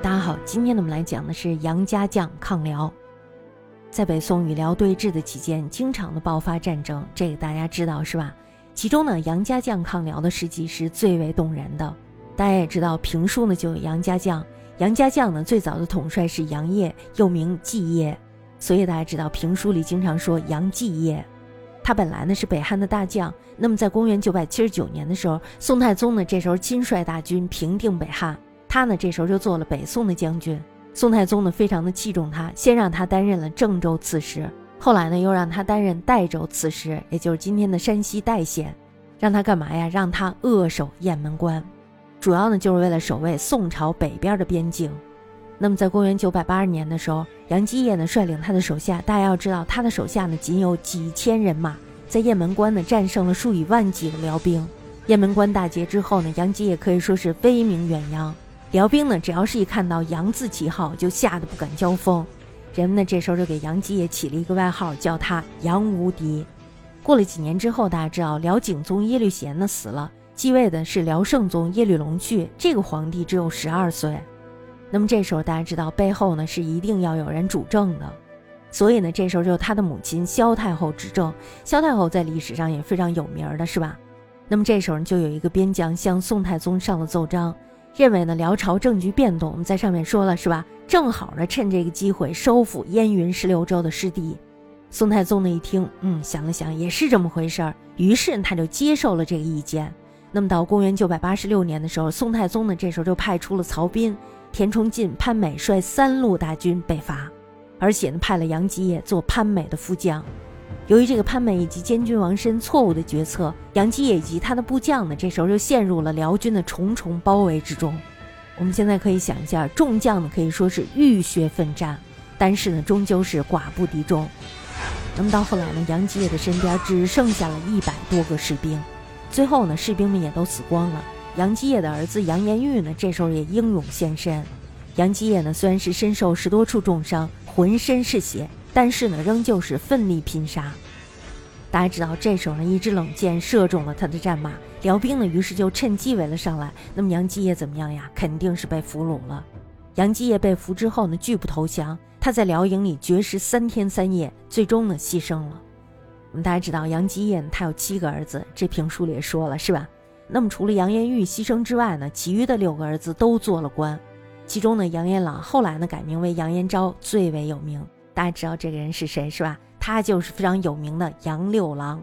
大家好，今天呢我们来讲的是杨家将抗辽。在北宋与辽对峙的期间，经常的爆发战争，这个大家知道是吧？其中呢，杨家将抗辽的事迹是最为动人的。大家也知道，评书呢就有杨家将，杨家将呢最早的统帅是杨业，又名季业，所以大家知道评书里经常说杨继业。他本来呢是北汉的大将，那么在公元九百七十九年的时候，宋太宗呢这时候亲率大军平定北汉。他呢，这时候就做了北宋的将军。宋太宗呢，非常的器重他，先让他担任了郑州刺史，后来呢，又让他担任代州刺史，也就是今天的山西代县。让他干嘛呀？让他扼守雁门关，主要呢，就是为了守卫宋朝北边的边境。那么，在公元九百八十年的时候，杨基业呢，率领他的手下，大家要知道，他的手下呢，仅有几千人马，在雁门关呢，战胜了数以万计的辽兵。雁门关大捷之后呢，杨基业可以说是威名远扬。辽兵呢，只要是一看到杨字旗号，就吓得不敢交锋。人们呢，这时候就给杨基业起了一个外号，叫他杨无敌。过了几年之后，大家知道辽景宗耶律贤呢死了，继位的是辽圣宗耶律隆绪。这个皇帝只有十二岁。那么这时候大家知道背后呢是一定要有人主政的，所以呢这时候就他的母亲萧太后执政。萧太后在历史上也非常有名的是吧？那么这时候就有一个边将向宋太宗上了奏章。认为呢，辽朝政局变动，我们在上面说了是吧？正好呢，趁这个机会收复燕云十六州的失地。宋太宗呢一听，嗯，想了想，也是这么回事儿，于是他就接受了这个意见。那么到公元九百八十六年的时候，宋太宗呢这时候就派出了曹彬、田崇进、潘美率三路大军北伐，而且呢派了杨基业做潘美的副将。由于这个潘美以及监军王申错误的决策，杨基业以及他的部将呢，这时候就陷入了辽军的重重包围之中。我们现在可以想一下，众将呢可以说是浴血奋战，但是呢终究是寡不敌众。那么到后来呢，杨基业的身边只剩下了一百多个士兵，最后呢士兵们也都死光了。杨基业的儿子杨延玉呢，这时候也英勇献身。杨基业呢虽然是身受十多处重伤，浑身是血。但是呢，仍旧是奋力拼杀。大家知道，这时候呢，一支冷箭射中了他的战马，辽兵呢，于是就趁机围了上来。那么杨继业怎么样呀？肯定是被俘虏了。杨继业被俘之后呢，拒不投降，他在辽营里绝食三天三夜，最终呢，牺牲了。我们大家知道，杨继业他有七个儿子，这评书里也说了，是吧？那么除了杨延玉牺牲之外呢，其余的六个儿子都做了官，其中呢，杨延朗后来呢，改名为杨延昭，最为有名。大家知道这个人是谁是吧？他就是非常有名的杨六郎。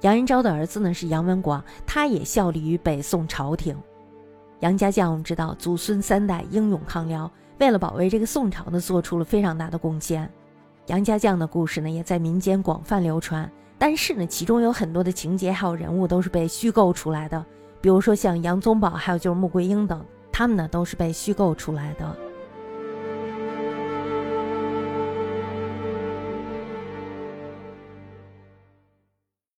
杨延昭的儿子呢是杨文广，他也效力于北宋朝廷。杨家将我们知道，祖孙三代英勇抗辽，为了保卫这个宋朝呢，做出了非常大的贡献。杨家将的故事呢，也在民间广泛流传。但是呢，其中有很多的情节还有人物都是被虚构出来的，比如说像杨宗保，还有就是穆桂英等，他们呢都是被虚构出来的。